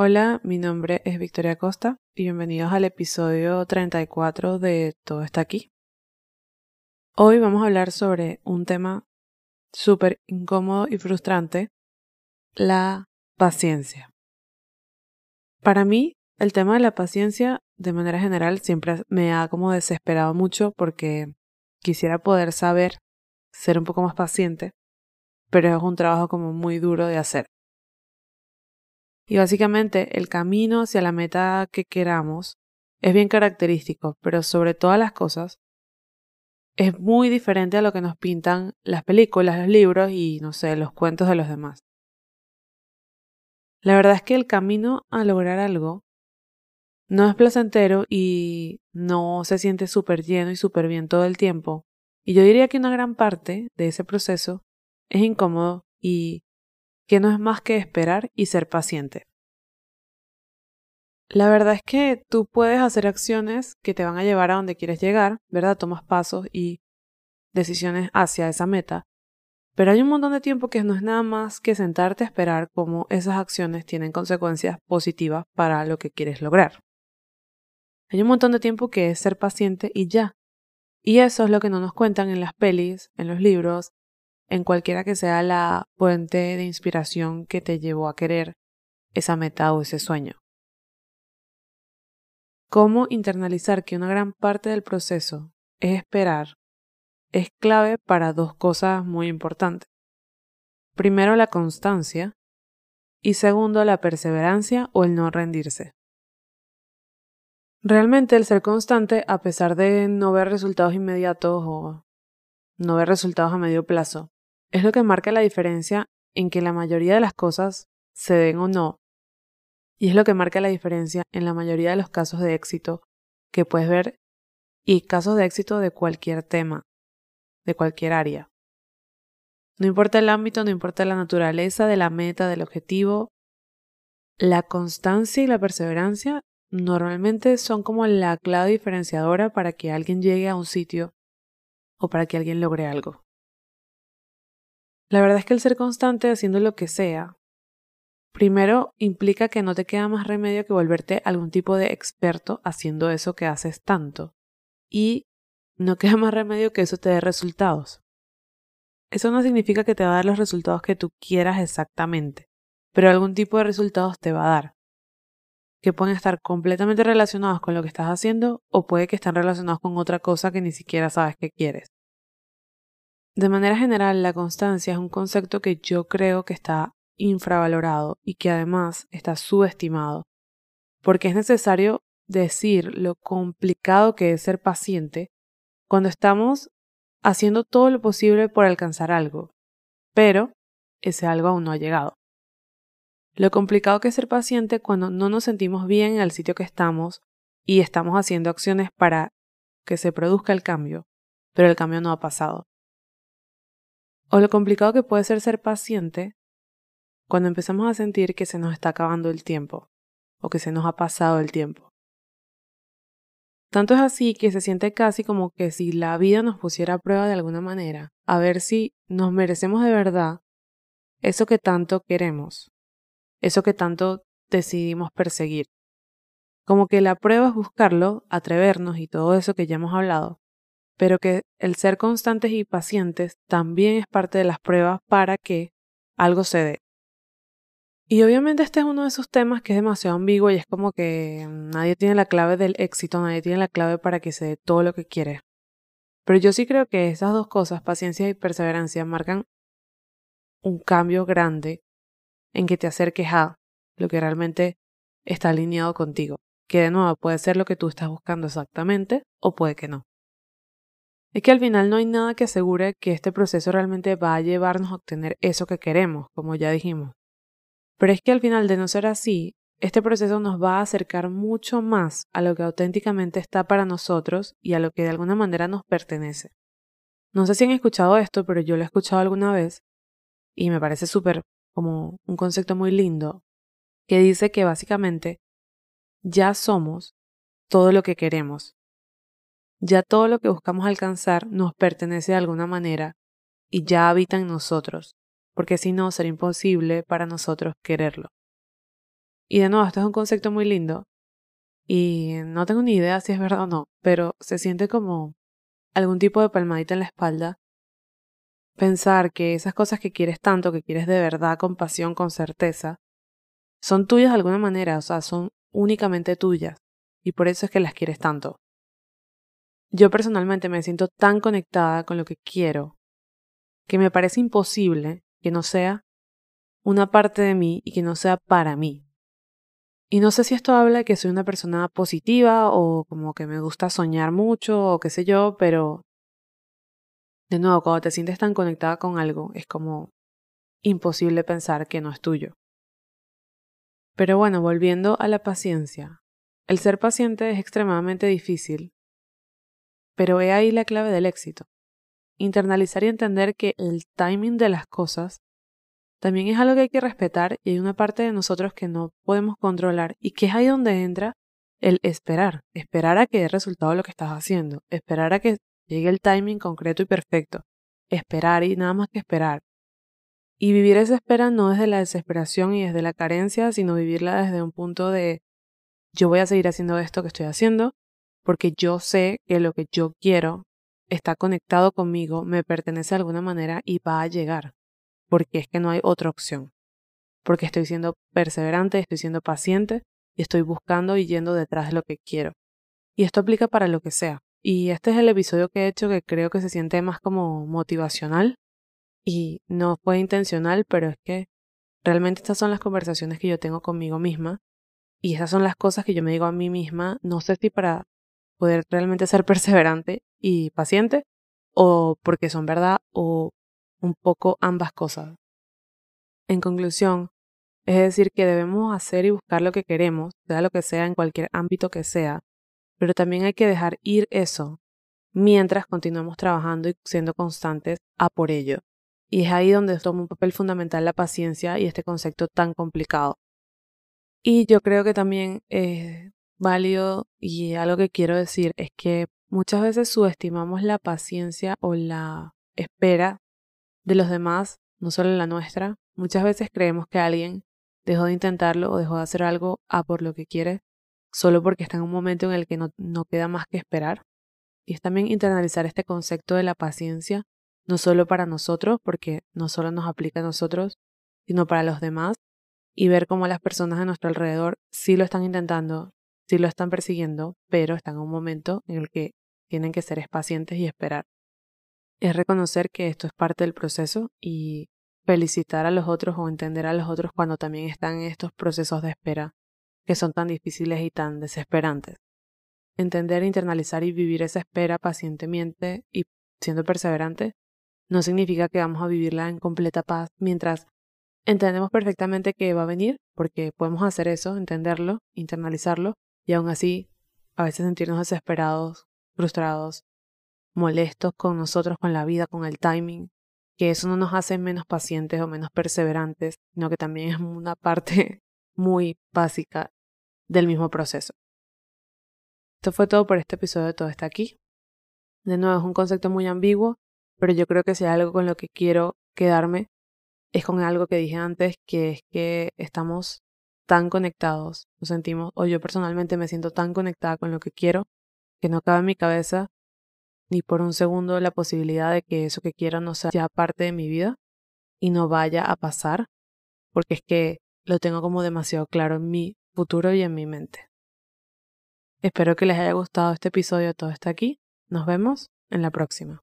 Hola, mi nombre es Victoria Costa y bienvenidos al episodio 34 de Todo está aquí. Hoy vamos a hablar sobre un tema súper incómodo y frustrante, la paciencia. Para mí, el tema de la paciencia, de manera general, siempre me ha como desesperado mucho porque quisiera poder saber ser un poco más paciente, pero es un trabajo como muy duro de hacer. Y básicamente el camino hacia la meta que queramos es bien característico, pero sobre todas las cosas es muy diferente a lo que nos pintan las películas, los libros y, no sé, los cuentos de los demás. La verdad es que el camino a lograr algo no es placentero y no se siente súper lleno y súper bien todo el tiempo. Y yo diría que una gran parte de ese proceso es incómodo y que no es más que esperar y ser paciente. La verdad es que tú puedes hacer acciones que te van a llevar a donde quieres llegar, ¿verdad? Tomas pasos y decisiones hacia esa meta. Pero hay un montón de tiempo que no es nada más que sentarte a esperar cómo esas acciones tienen consecuencias positivas para lo que quieres lograr. Hay un montón de tiempo que es ser paciente y ya. Y eso es lo que no nos cuentan en las pelis, en los libros, en cualquiera que sea la fuente de inspiración que te llevó a querer esa meta o ese sueño. Cómo internalizar que una gran parte del proceso es esperar es clave para dos cosas muy importantes. Primero, la constancia y segundo, la perseverancia o el no rendirse. Realmente el ser constante, a pesar de no ver resultados inmediatos o no ver resultados a medio plazo, es lo que marca la diferencia en que la mayoría de las cosas se den o no, y es lo que marca la diferencia en la mayoría de los casos de éxito que puedes ver y casos de éxito de cualquier tema, de cualquier área. No importa el ámbito, no importa la naturaleza de la meta, del objetivo, la constancia y la perseverancia normalmente son como la clave diferenciadora para que alguien llegue a un sitio o para que alguien logre algo. La verdad es que el ser constante haciendo lo que sea, primero implica que no te queda más remedio que volverte algún tipo de experto haciendo eso que haces tanto. Y no queda más remedio que eso te dé resultados. Eso no significa que te va a dar los resultados que tú quieras exactamente, pero algún tipo de resultados te va a dar, que pueden estar completamente relacionados con lo que estás haciendo o puede que estén relacionados con otra cosa que ni siquiera sabes que quieres. De manera general, la constancia es un concepto que yo creo que está infravalorado y que además está subestimado, porque es necesario decir lo complicado que es ser paciente cuando estamos haciendo todo lo posible por alcanzar algo, pero ese algo aún no ha llegado. Lo complicado que es ser paciente cuando no nos sentimos bien en el sitio que estamos y estamos haciendo acciones para que se produzca el cambio, pero el cambio no ha pasado. O lo complicado que puede ser ser paciente cuando empezamos a sentir que se nos está acabando el tiempo o que se nos ha pasado el tiempo. Tanto es así que se siente casi como que si la vida nos pusiera a prueba de alguna manera, a ver si nos merecemos de verdad eso que tanto queremos, eso que tanto decidimos perseguir. Como que la prueba es buscarlo, atrevernos y todo eso que ya hemos hablado, pero que el ser constantes y pacientes también es parte de las pruebas para que algo se dé. Y obviamente este es uno de esos temas que es demasiado ambiguo y es como que nadie tiene la clave del éxito, nadie tiene la clave para que se dé todo lo que quiere. Pero yo sí creo que esas dos cosas, paciencia y perseverancia, marcan un cambio grande en que te acerques a lo que realmente está alineado contigo. Que de nuevo puede ser lo que tú estás buscando exactamente o puede que no es que al final no hay nada que asegure que este proceso realmente va a llevarnos a obtener eso que queremos, como ya dijimos. Pero es que al final de no ser así, este proceso nos va a acercar mucho más a lo que auténticamente está para nosotros y a lo que de alguna manera nos pertenece. No sé si han escuchado esto, pero yo lo he escuchado alguna vez y me parece súper como un concepto muy lindo que dice que básicamente ya somos todo lo que queremos ya todo lo que buscamos alcanzar nos pertenece de alguna manera y ya habita en nosotros, porque si no sería imposible para nosotros quererlo. Y de nuevo, esto es un concepto muy lindo y no tengo ni idea si es verdad o no, pero se siente como algún tipo de palmadita en la espalda. Pensar que esas cosas que quieres tanto, que quieres de verdad, con pasión, con certeza, son tuyas de alguna manera, o sea, son únicamente tuyas, y por eso es que las quieres tanto. Yo personalmente me siento tan conectada con lo que quiero que me parece imposible que no sea una parte de mí y que no sea para mí. Y no sé si esto habla de que soy una persona positiva o como que me gusta soñar mucho o qué sé yo, pero de nuevo, cuando te sientes tan conectada con algo, es como imposible pensar que no es tuyo. Pero bueno, volviendo a la paciencia. El ser paciente es extremadamente difícil, pero he ahí la clave del éxito. Internalizar y entender que el timing de las cosas también es algo que hay que respetar y hay una parte de nosotros que no podemos controlar y que es ahí donde entra el esperar, esperar a que dé resultado lo que estás haciendo, esperar a que llegue el timing concreto y perfecto, esperar y nada más que esperar. Y vivir esa espera no desde la desesperación y desde la carencia, sino vivirla desde un punto de yo voy a seguir haciendo esto que estoy haciendo porque yo sé que lo que yo quiero está conectado conmigo, me pertenece de alguna manera y va a llegar porque es que no hay otra opción. Porque estoy siendo perseverante, estoy siendo paciente y estoy buscando y yendo detrás de lo que quiero. Y esto aplica para lo que sea. Y este es el episodio que he hecho que creo que se siente más como motivacional y no fue intencional, pero es que realmente estas son las conversaciones que yo tengo conmigo misma y esas son las cosas que yo me digo a mí misma, no sé si para poder realmente ser perseverante y paciente o porque son verdad o un poco ambas cosas. En conclusión, es decir, que debemos hacer y buscar lo que queremos, sea lo que sea en cualquier ámbito que sea, pero también hay que dejar ir eso mientras continuamos trabajando y siendo constantes a por ello. Y es ahí donde toma un papel fundamental la paciencia y este concepto tan complicado. Y yo creo que también es válido y algo que quiero decir es que muchas veces subestimamos la paciencia o la espera de los demás, no solo la nuestra. Muchas veces creemos que alguien dejó de intentarlo o dejó de hacer algo a por lo que quiere solo porque está en un momento en el que no, no queda más que esperar. Y es también internalizar este concepto de la paciencia, no solo para nosotros, porque no solo nos aplica a nosotros, sino para los demás, y ver cómo las personas a nuestro alrededor sí lo están intentando, sí lo están persiguiendo, pero están en un momento en el que tienen que ser pacientes y esperar es reconocer que esto es parte del proceso y felicitar a los otros o entender a los otros cuando también están en estos procesos de espera que son tan difíciles y tan desesperantes. Entender, internalizar y vivir esa espera pacientemente y siendo perseverante no significa que vamos a vivirla en completa paz mientras entendemos perfectamente que va a venir, porque podemos hacer eso, entenderlo, internalizarlo y aún así a veces sentirnos desesperados, frustrados, molestos con nosotros, con la vida, con el timing, que eso no nos hace menos pacientes o menos perseverantes, sino que también es una parte muy básica del mismo proceso. Esto fue todo por este episodio Todo está aquí. De nuevo, es un concepto muy ambiguo, pero yo creo que si hay algo con lo que quiero quedarme es con algo que dije antes, que es que estamos tan conectados, nos sentimos, o yo personalmente me siento tan conectada con lo que quiero, que no cabe en mi cabeza ni por un segundo la posibilidad de que eso que quiero no sea ya parte de mi vida y no vaya a pasar, porque es que lo tengo como demasiado claro en mi futuro y en mi mente. Espero que les haya gustado este episodio, todo está aquí. Nos vemos en la próxima.